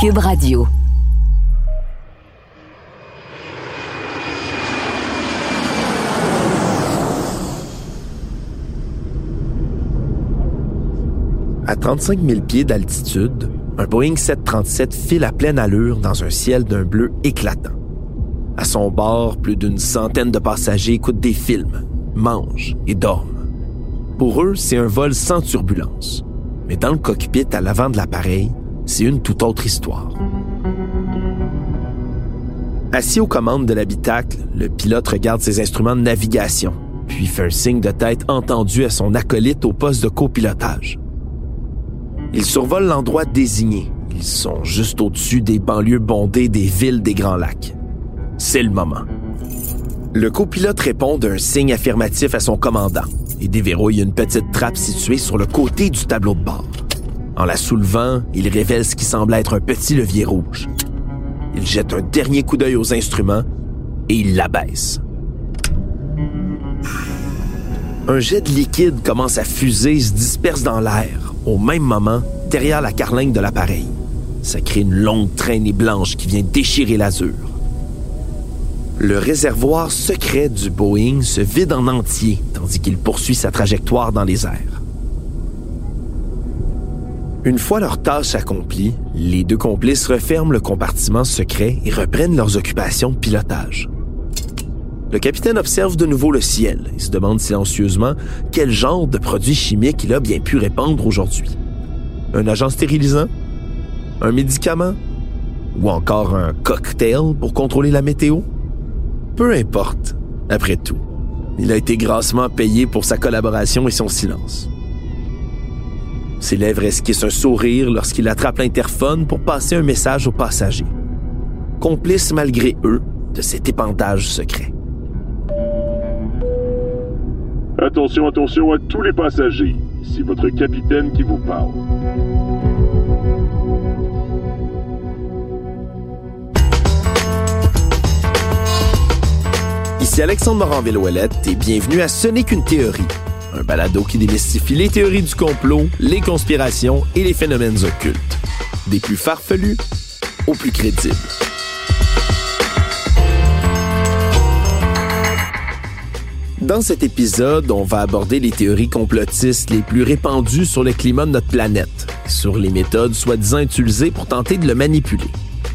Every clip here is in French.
Cube Radio. À 35 000 pieds d'altitude, un Boeing 737 file à pleine allure dans un ciel d'un bleu éclatant. À son bord, plus d'une centaine de passagers écoutent des films, mangent et dorment. Pour eux, c'est un vol sans turbulence. Mais dans le cockpit à l'avant de l'appareil, c'est une toute autre histoire. Assis aux commandes de l'habitacle, le pilote regarde ses instruments de navigation, puis fait un signe de tête entendu à son acolyte au poste de copilotage. Ils survolent l'endroit désigné. Ils sont juste au-dessus des banlieues bondées des villes des Grands Lacs. C'est le moment. Le copilote répond d'un signe affirmatif à son commandant et déverrouille une petite trappe située sur le côté du tableau de bord. En la soulevant, il révèle ce qui semble être un petit levier rouge. Il jette un dernier coup d'œil aux instruments et il l'abaisse. Un jet de liquide commence à fuser et se disperse dans l'air au même moment derrière la carlingue de l'appareil. Ça crée une longue traînée blanche qui vient déchirer l'azur. Le réservoir secret du Boeing se vide en entier tandis qu'il poursuit sa trajectoire dans les airs. Une fois leur tâche accomplie, les deux complices referment le compartiment secret et reprennent leurs occupations de pilotage. Le capitaine observe de nouveau le ciel et se demande silencieusement quel genre de produit chimique il a bien pu répandre aujourd'hui. Un agent stérilisant? Un médicament? Ou encore un cocktail pour contrôler la météo? Peu importe, après tout. Il a été grassement payé pour sa collaboration et son silence. Ses lèvres esquissent un sourire lorsqu'il attrape l'interphone pour passer un message aux passagers. Complice malgré eux de cet épandage secret. Attention, attention à tous les passagers. C'est votre capitaine qui vous parle. Ici Alexandre Morin-Villouellette et bienvenue à Ce n'est qu'une théorie, un balado qui démystifie les théories du complot, les conspirations et les phénomènes occultes. Des plus farfelus aux plus crédibles. Dans cet épisode, on va aborder les théories complotistes les plus répandues sur le climat de notre planète, sur les méthodes soi-disant utilisées pour tenter de le manipuler.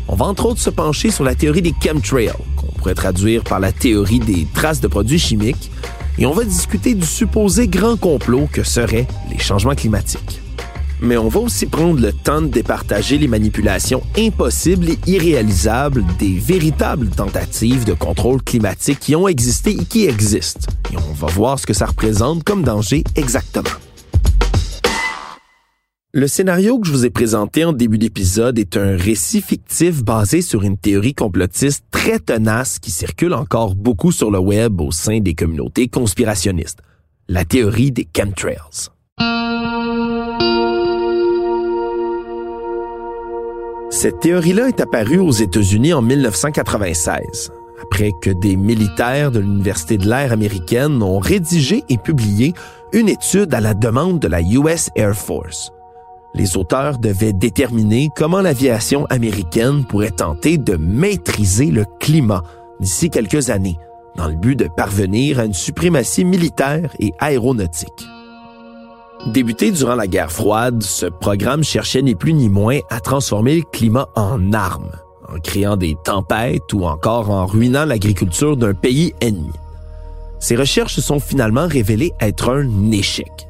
On va entre autres se pencher sur la théorie des chemtrails, qu'on pourrait traduire par la théorie des traces de produits chimiques, et on va discuter du supposé grand complot que seraient les changements climatiques mais on va aussi prendre le temps de départager les manipulations impossibles et irréalisables des véritables tentatives de contrôle climatique qui ont existé et qui existent. Et on va voir ce que ça représente comme danger exactement. Le scénario que je vous ai présenté en début d'épisode est un récit fictif basé sur une théorie complotiste très tenace qui circule encore beaucoup sur le web au sein des communautés conspirationnistes. La théorie des chemtrails. Cette théorie-là est apparue aux États-Unis en 1996, après que des militaires de l'Université de l'air américaine ont rédigé et publié une étude à la demande de la US Air Force. Les auteurs devaient déterminer comment l'aviation américaine pourrait tenter de maîtriser le climat d'ici quelques années, dans le but de parvenir à une suprématie militaire et aéronautique. Débuté durant la guerre froide, ce programme cherchait ni plus ni moins à transformer le climat en arme, en créant des tempêtes ou encore en ruinant l'agriculture d'un pays ennemi. Ces recherches se sont finalement révélées être un échec.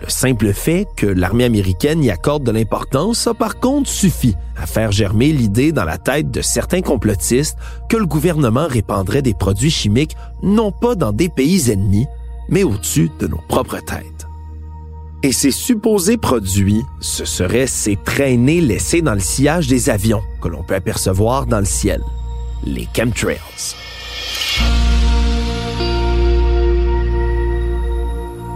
Le simple fait que l'armée américaine y accorde de l'importance a par contre suffi à faire germer l'idée dans la tête de certains complotistes que le gouvernement répandrait des produits chimiques non pas dans des pays ennemis, mais au-dessus de nos propres têtes. Et ces supposés produits, ce seraient ces traînées laissées dans le sillage des avions que l'on peut apercevoir dans le ciel, les chemtrails.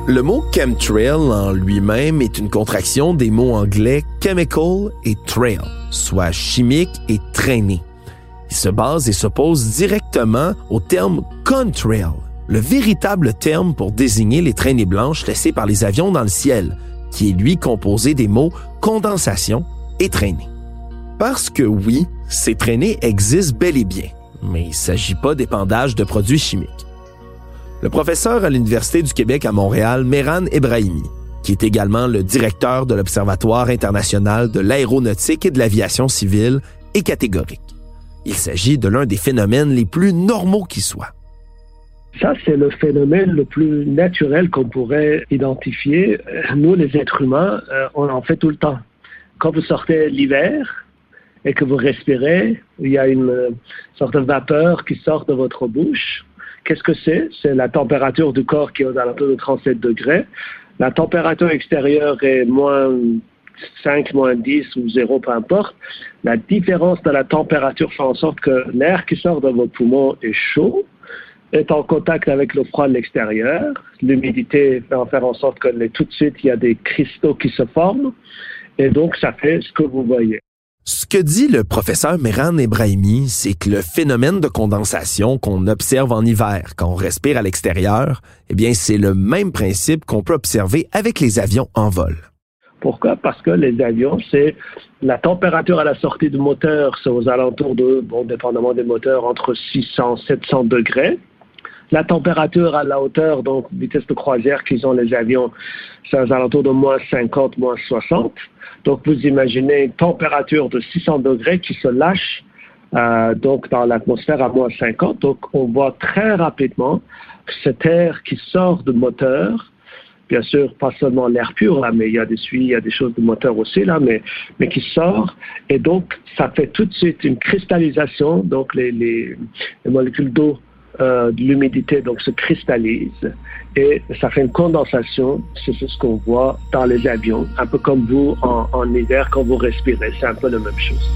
Le mot chemtrail en lui-même est une contraction des mots anglais chemical et trail, soit chimique et traîné. Il se base et s'oppose directement au terme contrail, le véritable terme pour désigner les traînées blanches laissées par les avions dans le ciel, qui est lui composé des mots condensation et traînée. Parce que oui, ces traînées existent bel et bien, mais il s'agit pas d'épandage de produits chimiques le professeur à l'Université du Québec à Montréal, Meran Ebrahimi, qui est également le directeur de l'Observatoire international de l'aéronautique et de l'aviation civile, est catégorique. Il s'agit de l'un des phénomènes les plus normaux qui soient. Ça, c'est le phénomène le plus naturel qu'on pourrait identifier. Nous, les êtres humains, euh, on en fait tout le temps. Quand vous sortez l'hiver et que vous respirez, il y a une euh, sorte de vapeur qui sort de votre bouche Qu'est-ce que c'est? C'est la température du corps qui est aux alentours de 37 degrés. La température extérieure est moins 5, moins 10 ou 0, peu importe. La différence de la température fait en sorte que l'air qui sort de vos poumons est chaud, est en contact avec le froid de l'extérieur. L'humidité fait en faire en sorte que tout de suite, il y a des cristaux qui se forment. Et donc, ça fait ce que vous voyez. Ce que dit le professeur Meran Ebrahimi, c'est que le phénomène de condensation qu'on observe en hiver quand on respire à l'extérieur, eh bien, c'est le même principe qu'on peut observer avec les avions en vol. Pourquoi? Parce que les avions, c'est la température à la sortie du moteur, c'est aux alentours de, bon, dépendamment des moteurs, entre 600 et 700 degrés. La température à la hauteur, donc vitesse de croisière qu'ils ont les avions, c'est aux alentours de moins 50, moins 60. Donc, vous imaginez une température de 600 degrés qui se lâche euh, donc dans l'atmosphère à moins 50. Donc, on voit très rapidement cet air qui sort du moteur, bien sûr, pas seulement l'air pur, là, mais il y a des suies, il y a des choses de moteur aussi, là, mais, mais qui sort. Et donc, ça fait tout de suite une cristallisation. Donc, les molécules d'eau euh, l'humidité donc se cristallise et ça fait une condensation. C'est ce qu'on voit dans les avions, un peu comme vous en, en hiver quand vous respirez. C'est un peu la même chose.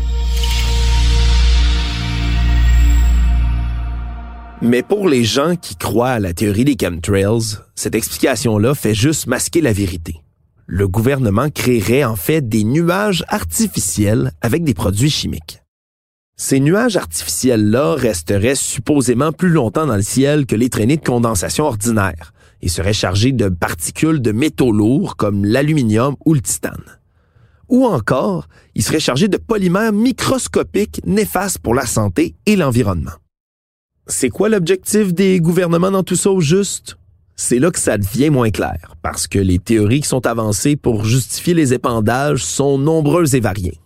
Mais pour les gens qui croient à la théorie des chemtrails, cette explication-là fait juste masquer la vérité. Le gouvernement créerait en fait des nuages artificiels avec des produits chimiques. Ces nuages artificiels-là resteraient supposément plus longtemps dans le ciel que les traînées de condensation ordinaires et seraient chargés de particules de métaux lourds comme l'aluminium ou le titane. Ou encore, ils seraient chargés de polymères microscopiques néfastes pour la santé et l'environnement. C'est quoi l'objectif des gouvernements dans tout ça au juste? C'est là que ça devient moins clair, parce que les théories qui sont avancées pour justifier les épandages sont nombreuses et variées.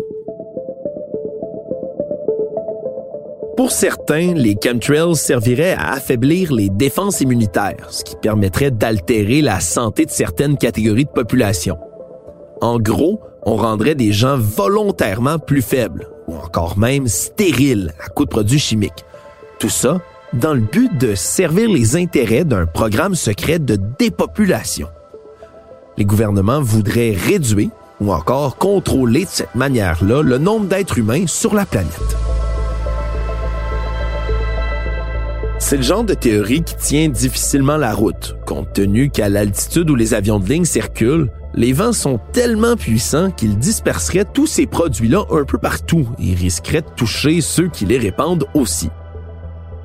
Pour certains, les chemtrails serviraient à affaiblir les défenses immunitaires, ce qui permettrait d'altérer la santé de certaines catégories de population. En gros, on rendrait des gens volontairement plus faibles, ou encore même stériles à coup de produits chimiques. Tout ça dans le but de servir les intérêts d'un programme secret de dépopulation. Les gouvernements voudraient réduire ou encore contrôler de cette manière-là le nombre d'êtres humains sur la planète. C'est le genre de théorie qui tient difficilement la route, compte tenu qu'à l'altitude où les avions de ligne circulent, les vents sont tellement puissants qu'ils disperseraient tous ces produits-là un peu partout et risqueraient de toucher ceux qui les répandent aussi.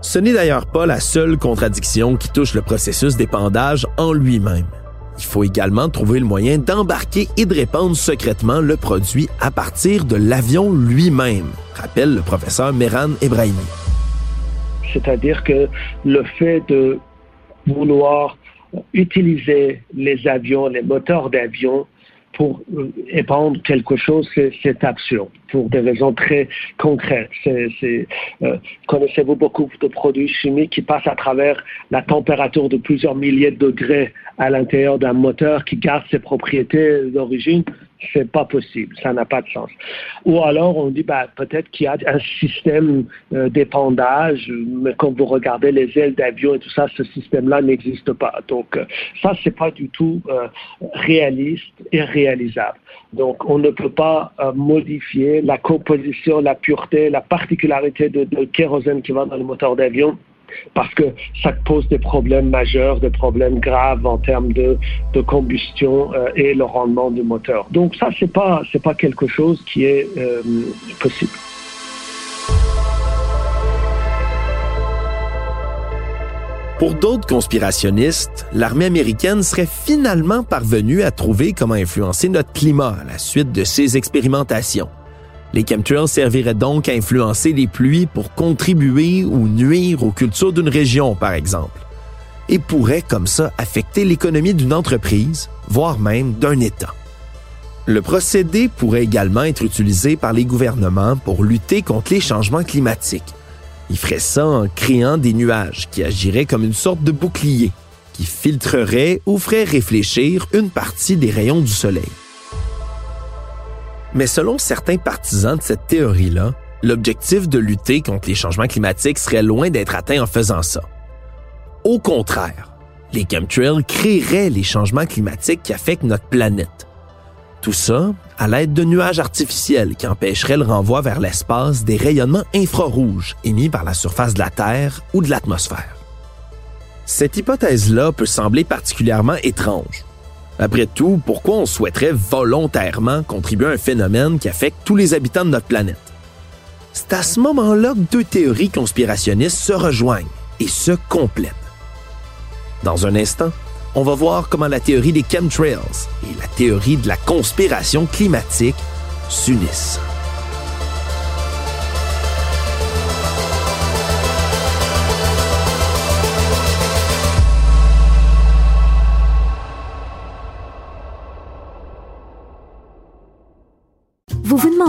Ce n'est d'ailleurs pas la seule contradiction qui touche le processus d'épandage en lui-même. Il faut également trouver le moyen d'embarquer et de répandre secrètement le produit à partir de l'avion lui-même, rappelle le professeur Meran Ebrahimi. C'est-à-dire que le fait de vouloir utiliser les avions, les moteurs d'avions pour épandre quelque chose, c'est absurde, pour des raisons très concrètes. Euh, connaissez-vous beaucoup de produits chimiques qui passent à travers la température de plusieurs milliers de degrés à l'intérieur d'un moteur qui garde ses propriétés d'origine? C'est pas possible, ça n'a pas de sens. Ou alors on dit bah, peut-être qu'il y a un système euh, d'épandage, mais quand vous regardez les ailes d'avion et tout ça, ce système-là n'existe pas. Donc euh, ça, c'est pas du tout euh, réaliste et réalisable. Donc on ne peut pas modifier la composition, la pureté, la particularité de, de kérosène qui va dans le moteur d'avion parce que ça pose des problèmes majeurs, des problèmes graves en termes de, combustion euh, et le rendement du moteur. Donc ça, c'est pas c'est pas quelque chose qui est euh, possible. Pour d'autres conspirationnistes, l'armée américaine serait finalement parvenue à trouver comment influencer notre climat à la suite de ces expérimentations. Les chemtrails serviraient donc à influencer les pluies pour contribuer ou nuire aux cultures d'une région, par exemple, et pourraient comme ça affecter l'économie d'une entreprise, voire même d'un État. Le procédé pourrait également être utilisé par les gouvernements pour lutter contre les changements climatiques. Ils feraient ça en créant des nuages qui agiraient comme une sorte de bouclier, qui filtrerait ou ferait réfléchir une partie des rayons du soleil. Mais selon certains partisans de cette théorie-là, l'objectif de lutter contre les changements climatiques serait loin d'être atteint en faisant ça. Au contraire, les chemtrails créeraient les changements climatiques qui affectent notre planète. Tout ça à l'aide de nuages artificiels qui empêcheraient le renvoi vers l'espace des rayonnements infrarouges émis par la surface de la Terre ou de l'atmosphère. Cette hypothèse-là peut sembler particulièrement étrange, après tout, pourquoi on souhaiterait volontairement contribuer à un phénomène qui affecte tous les habitants de notre planète? C'est à ce moment-là que deux théories conspirationnistes se rejoignent et se complètent. Dans un instant, on va voir comment la théorie des chemtrails et la théorie de la conspiration climatique s'unissent.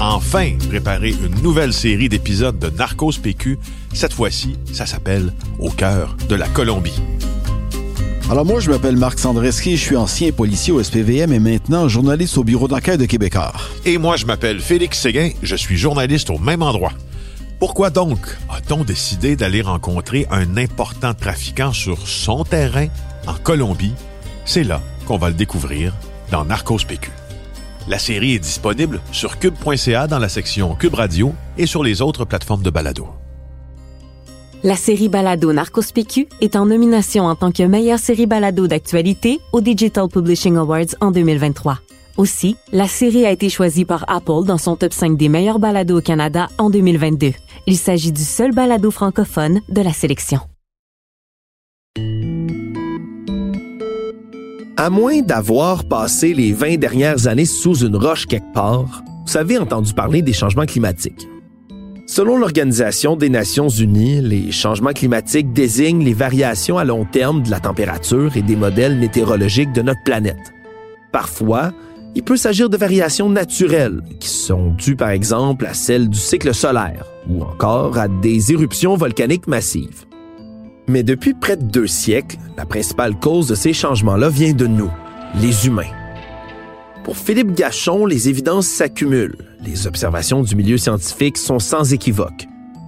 enfin préparé une nouvelle série d'épisodes de Narcos PQ. Cette fois-ci, ça s'appelle Au cœur de la Colombie. Alors moi, je m'appelle Marc Sandreski, je suis ancien policier au SPVM et maintenant journaliste au bureau d'enquête de Québécois. Et moi, je m'appelle Félix Séguin, je suis journaliste au même endroit. Pourquoi donc a-t-on décidé d'aller rencontrer un important trafiquant sur son terrain en Colombie? C'est là qu'on va le découvrir dans Narcos PQ. La série est disponible sur cube.ca dans la section Cube Radio et sur les autres plateformes de balado. La série Balado Narcos PQ est en nomination en tant que meilleure série balado d'actualité au Digital Publishing Awards en 2023. Aussi, la série a été choisie par Apple dans son top 5 des meilleurs balados au Canada en 2022. Il s'agit du seul balado francophone de la sélection. À moins d'avoir passé les 20 dernières années sous une roche quelque part, vous avez entendu parler des changements climatiques. Selon l'Organisation des Nations Unies, les changements climatiques désignent les variations à long terme de la température et des modèles météorologiques de notre planète. Parfois, il peut s'agir de variations naturelles qui sont dues par exemple à celles du cycle solaire ou encore à des éruptions volcaniques massives. Mais depuis près de deux siècles, la principale cause de ces changements-là vient de nous, les humains. Pour Philippe Gachon, les évidences s'accumulent. Les observations du milieu scientifique sont sans équivoque.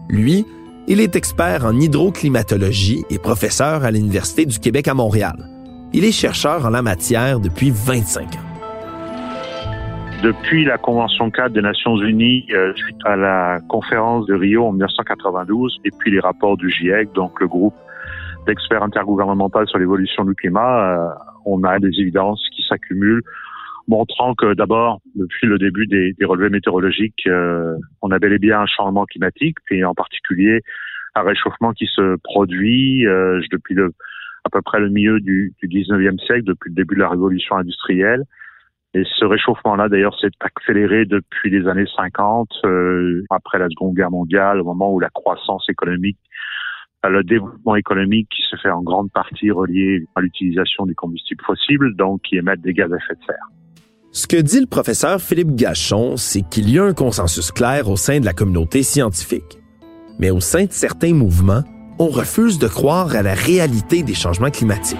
Lui, il est expert en hydroclimatologie et professeur à l'Université du Québec à Montréal. Il est chercheur en la matière depuis 25 ans. Depuis la Convention 4 des Nations Unies, euh, suite à la conférence de Rio en 1992, et puis les rapports du GIEC, donc le groupe d'experts intergouvernemental sur l'évolution du climat, euh, on a des évidences qui s'accumulent, montrant que d'abord, depuis le début des, relevés météorologiques, euh, on a bel et bien un changement climatique, et en particulier un réchauffement qui se produit euh, depuis le, à peu près le milieu du, du 19e siècle, depuis le début de la révolution industrielle, Et ce réchauffement-là, d'ailleurs, s'est accéléré depuis les années 50, euh, après la Seconde Guerre mondiale, au moment où la croissance économique, le développement économique qui se fait en grande partie relié à l'utilisation des combustibles fossiles, donc qui émettent des gaz à effet de serre. Ce que dit le professeur Philippe Gachon, c'est qu'il y a un consensus clair au sein de la communauté scientifique. Mais au sein de certains mouvements, on refuse de croire à la réalité des changements climatiques.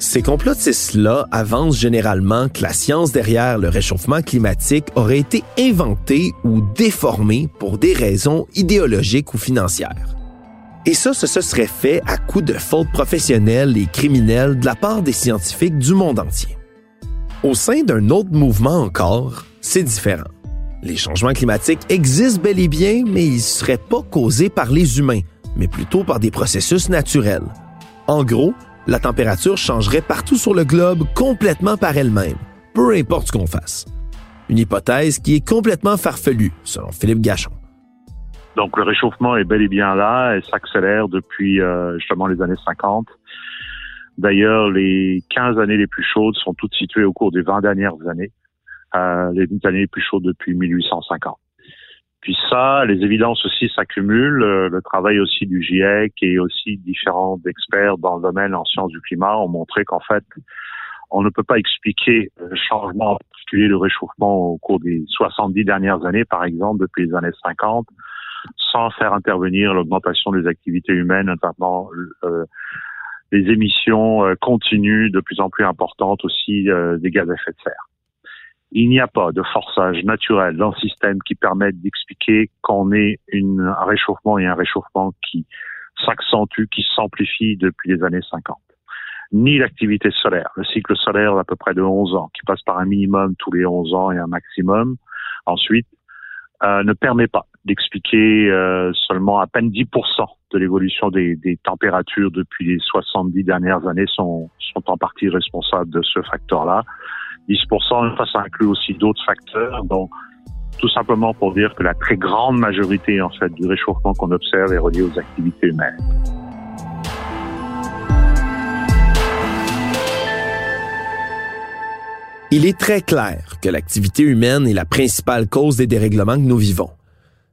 Ces complotistes-là avancent généralement que la science derrière le réchauffement climatique aurait été inventée ou déformée pour des raisons idéologiques ou financières. Et ça, ce se serait fait à coup de fautes professionnelles et criminelles de la part des scientifiques du monde entier. Au sein d'un autre mouvement encore, c'est différent. Les changements climatiques existent bel et bien, mais ils ne seraient pas causés par les humains, mais plutôt par des processus naturels. En gros, la température changerait partout sur le globe complètement par elle-même, peu importe ce qu'on fasse. Une hypothèse qui est complètement farfelue, selon Philippe Gachon. Donc le réchauffement est bel et bien là et s'accélère depuis euh, justement les années 50. D'ailleurs, les 15 années les plus chaudes sont toutes situées au cours des 20 dernières années. Euh, les années les plus chaudes depuis 1850. Puis ça, les évidences aussi s'accumulent. Euh, le travail aussi du GIEC et aussi différents experts dans le domaine en sciences du climat ont montré qu'en fait, on ne peut pas expliquer le changement, en particulier le réchauffement au cours des 70 dernières années, par exemple, depuis les années 50, sans faire intervenir l'augmentation des activités humaines, notamment euh, les émissions euh, continues de plus en plus importantes aussi des gaz à effet de serre. Il n'y a pas de forçage naturel dans le système qui permette d'expliquer qu'on une, un réchauffement et un réchauffement qui s'accentue, qui s'amplifie depuis les années 50. Ni l'activité solaire. Le cycle solaire d'à peu près de 11 ans, qui passe par un minimum tous les 11 ans et un maximum. Ensuite, euh, ne permet pas d'expliquer euh, seulement à peine 10% de l'évolution des, des, températures depuis les 70 dernières années sont, sont en partie responsables de ce facteur-là. 10%, ça, ça inclut aussi d'autres facteurs. Donc, tout simplement pour dire que la très grande majorité, en fait, du réchauffement qu'on observe est reliée aux activités humaines. Il est très clair que l'activité humaine est la principale cause des dérèglements que nous vivons.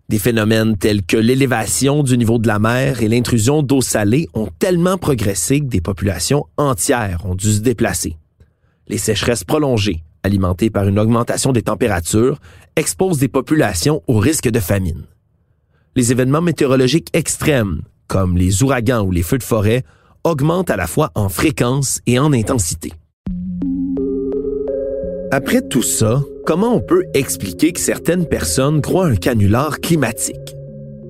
Des phénomènes tels que l'élévation du niveau de la mer et l'intrusion d'eau salée ont tellement progressé que des populations entières ont dû se déplacer. Les sécheresses prolongées, alimentées par une augmentation des températures, exposent des populations au risque de famine. Les événements météorologiques extrêmes, comme les ouragans ou les feux de forêt, augmentent à la fois en fréquence et en intensité. Après tout ça, comment on peut expliquer que certaines personnes croient un canular climatique?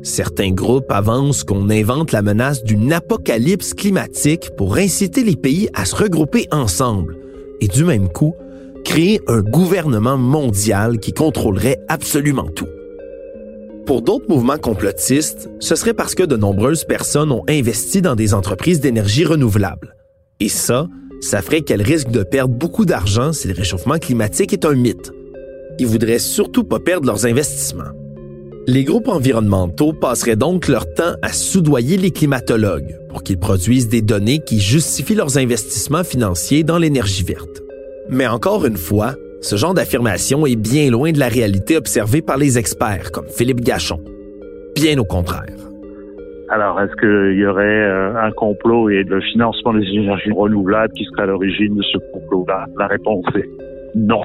Certains groupes avancent qu'on invente la menace d'une apocalypse climatique pour inciter les pays à se regrouper ensemble et du même coup, créer un gouvernement mondial qui contrôlerait absolument tout. Pour d'autres mouvements complotistes, ce serait parce que de nombreuses personnes ont investi dans des entreprises d'énergie renouvelable. Et ça, ça ferait qu'elles risquent de perdre beaucoup d'argent si le réchauffement climatique est un mythe. Ils voudraient surtout pas perdre leurs investissements. Les groupes environnementaux passeraient donc leur temps à soudoyer les climatologues pour qu'ils produisent des données qui justifient leurs investissements financiers dans l'énergie verte. Mais encore une fois, ce genre d'affirmation est bien loin de la réalité observée par les experts comme Philippe Gachon. Bien au contraire. Alors, est-ce qu'il y aurait euh, un complot et le financement des énergies renouvelables qui serait à l'origine de ce complot-là? La réponse est non.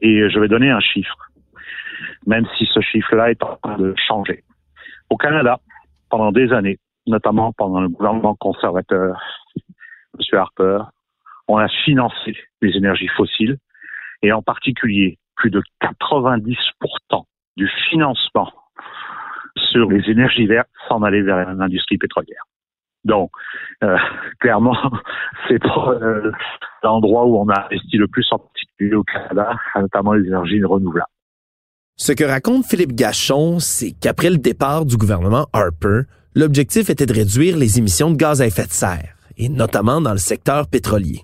Et je vais donner un chiffre même si ce chiffre-là est en train de changer. Au Canada, pendant des années, notamment pendant le gouvernement conservateur, M. Harper, on a financé les énergies fossiles et en particulier plus de 90% du financement sur les énergies vertes s'en allait vers l'industrie pétrolière. Donc, euh, clairement, c'est euh, l'endroit où on a investi le plus en particulier au Canada, notamment les énergies renouvelables. Ce que raconte Philippe Gachon, c'est qu'après le départ du gouvernement Harper, l'objectif était de réduire les émissions de gaz à effet de serre, et notamment dans le secteur pétrolier.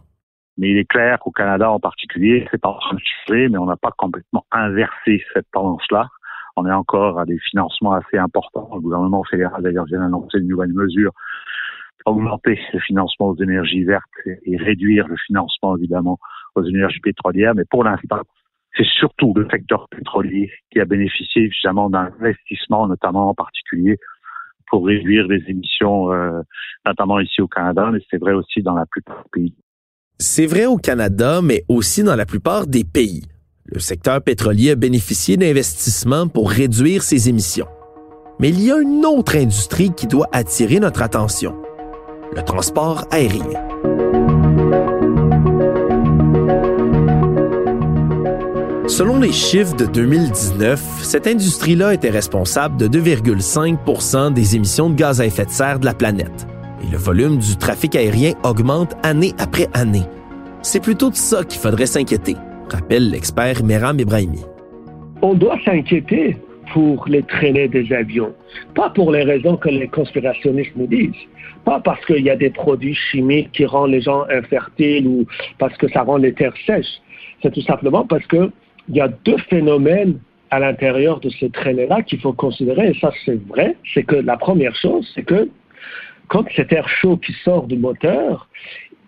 Mais il est clair qu'au Canada en particulier, c'est en train mais on n'a pas complètement inversé cette tendance-là. On est encore à des financements assez importants. Le gouvernement fédéral d'ailleurs vient d'annoncer une nouvelle mesure augmenter le financement aux énergies vertes et réduire le financement évidemment aux énergies pétrolières. Mais pour l'instant, c'est surtout le secteur pétrolier qui a bénéficié évidemment d'un investissement, notamment en particulier pour réduire les émissions, euh, notamment ici au Canada, mais c'est vrai aussi dans la plupart des pays. C'est vrai au Canada, mais aussi dans la plupart des pays. Le secteur pétrolier a bénéficié d'investissements pour réduire ses émissions. Mais il y a une autre industrie qui doit attirer notre attention, le transport aérien. Selon les chiffres de 2019, cette industrie-là était responsable de 2,5% des émissions de gaz à effet de serre de la planète. Et le volume du trafic aérien augmente année après année. C'est plutôt de ça qu'il faudrait s'inquiéter, rappelle l'expert Meram Ibrahimi. On doit s'inquiéter pour les traînées des avions, pas pour les raisons que les conspirationnistes nous disent, pas parce qu'il y a des produits chimiques qui rendent les gens infertiles ou parce que ça rend les terres sèches. C'est tout simplement parce que il y a deux phénomènes à l'intérieur de ces traînées-là qu'il faut considérer, et ça c'est vrai, c'est que la première chose, c'est que quand cet air chaud qui sort du moteur,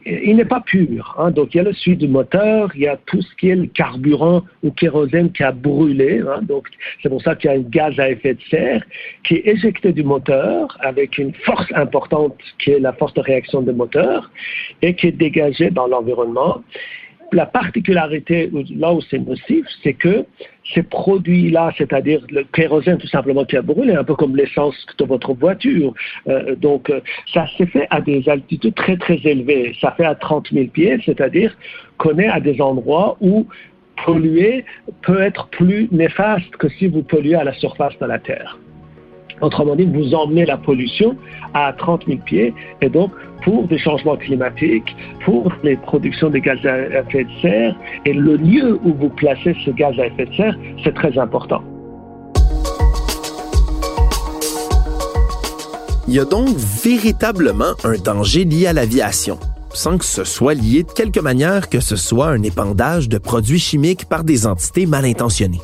il n'est pas pur. Hein. Donc, il y a le suite du moteur, il y a tout ce qui est le carburant ou kérosène qui a brûlé. Hein. Donc, c'est pour ça qu'il y a un gaz à effet de serre qui est éjecté du moteur avec une force importante qui est la force de réaction du moteur et qui est dégagée dans l'environnement la particularité, là où c'est nocif, c'est que ces produits-là, c'est-à-dire le kérosène tout simplement qui a brûlé, un peu comme l'essence de votre voiture, euh, donc euh, ça s'est fait à des altitudes très très élevées. Ça fait à 30 000 pieds, c'est-à-dire qu'on est à des endroits où polluer peut être plus néfaste que si vous polluez à la surface de la Terre. Autrement dit, vous emmenez la pollution à 30 000 pieds et donc pour des changements climatiques, pour les productions de gaz à effet de serre et le lieu où vous placez ce gaz à effet de serre, c'est très important. Il y a donc véritablement un danger lié à l'aviation, sans que ce soit lié de quelque manière que ce soit un épandage de produits chimiques par des entités mal intentionnées.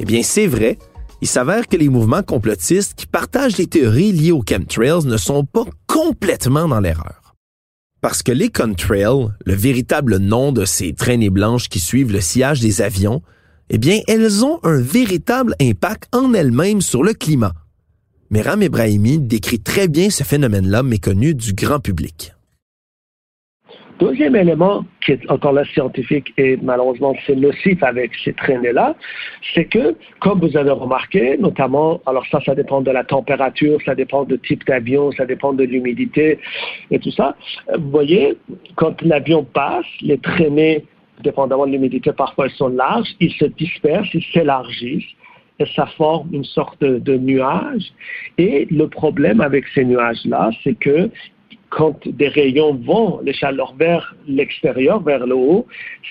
Eh bien, c'est vrai, il s'avère que les mouvements complotistes qui partagent les théories liées aux chemtrails ne sont pas complètement dans l'erreur. Parce que les contrails, le véritable nom de ces traînées blanches qui suivent le sillage des avions, eh bien, elles ont un véritable impact en elles-mêmes sur le climat. Meram Ebrahimi décrit très bien ce phénomène-là méconnu du grand public. Deuxième élément qui est encore là scientifique et malheureusement c'est nocif avec ces traînées-là, c'est que, comme vous avez remarqué, notamment, alors ça, ça dépend de la température, ça dépend du type d'avion, ça dépend de l'humidité et tout ça. Vous voyez, quand l'avion passe, les traînées, dépendamment de l'humidité, parfois elles sont larges, ils se dispersent, ils s'élargissent et ça forme une sorte de, de, nuage. Et le problème avec ces nuages-là, c'est que quand des rayons vont, les chaleurs vers l'extérieur, vers le haut,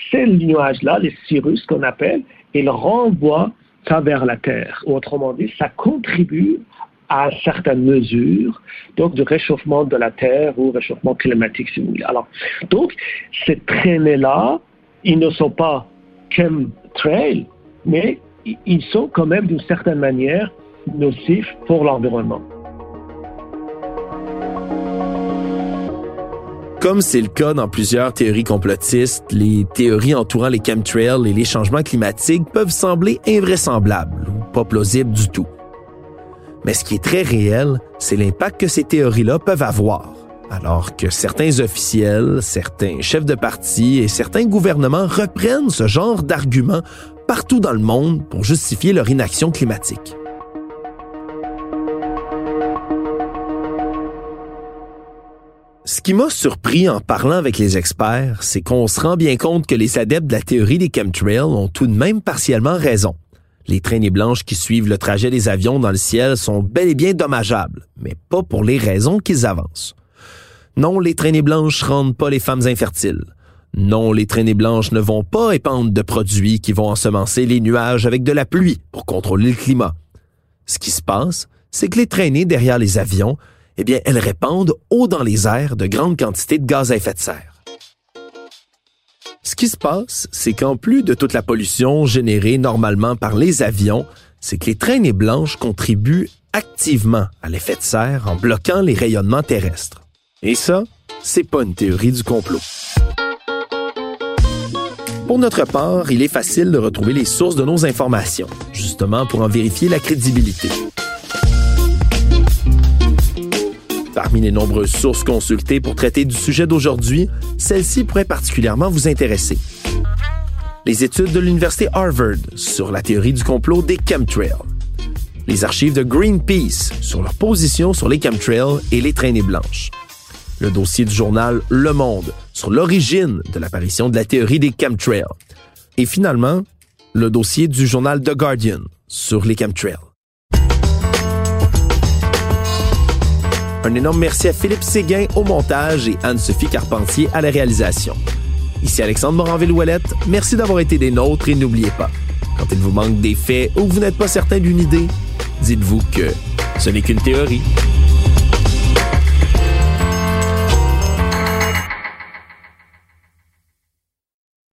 ces nuages-là, les cirrus qu'on appelle, ils renvoient ça vers la Terre. Autrement dit, ça contribue à certaines mesures, donc de réchauffement de la Terre ou réchauffement climatique, si vous voulez. Alors, donc, ces traînées-là, ils ne sont pas chemtrails, mais ils sont quand même d'une certaine manière nocifs pour l'environnement. Comme c'est le cas dans plusieurs théories complotistes, les théories entourant les chemtrails et les changements climatiques peuvent sembler invraisemblables ou pas plausibles du tout. Mais ce qui est très réel, c'est l'impact que ces théories-là peuvent avoir, alors que certains officiels, certains chefs de parti et certains gouvernements reprennent ce genre d'arguments partout dans le monde pour justifier leur inaction climatique. Ce qui m'a surpris en parlant avec les experts, c'est qu'on se rend bien compte que les adeptes de la théorie des chemtrails ont tout de même partiellement raison. Les traînées blanches qui suivent le trajet des avions dans le ciel sont bel et bien dommageables, mais pas pour les raisons qu'ils avancent. Non, les traînées blanches rendent pas les femmes infertiles. Non, les traînées blanches ne vont pas épandre de produits qui vont ensemencer les nuages avec de la pluie pour contrôler le climat. Ce qui se passe, c'est que les traînées derrière les avions eh bien, elles répandent haut dans les airs de grandes quantités de gaz à effet de serre. Ce qui se passe, c'est qu'en plus de toute la pollution générée normalement par les avions, c'est que les traînées blanches contribuent activement à l'effet de serre en bloquant les rayonnements terrestres. Et ça, c'est pas une théorie du complot. Pour notre part, il est facile de retrouver les sources de nos informations, justement pour en vérifier la crédibilité. Parmi les nombreuses sources consultées pour traiter du sujet d'aujourd'hui, celle-ci pourrait particulièrement vous intéresser. Les études de l'Université Harvard sur la théorie du complot des chemtrails. Les archives de Greenpeace sur leur position sur les chemtrails et les traînées blanches. Le dossier du journal Le Monde sur l'origine de l'apparition de la théorie des chemtrails. Et finalement, le dossier du journal The Guardian sur les chemtrails. Un énorme merci à Philippe Séguin au montage et Anne-Sophie Carpentier à la réalisation. Ici Alexandre Moranville-Ouellette, merci d'avoir été des nôtres et n'oubliez pas, quand il vous manque des faits ou que vous n'êtes pas certain d'une idée, dites-vous que ce n'est qu'une théorie.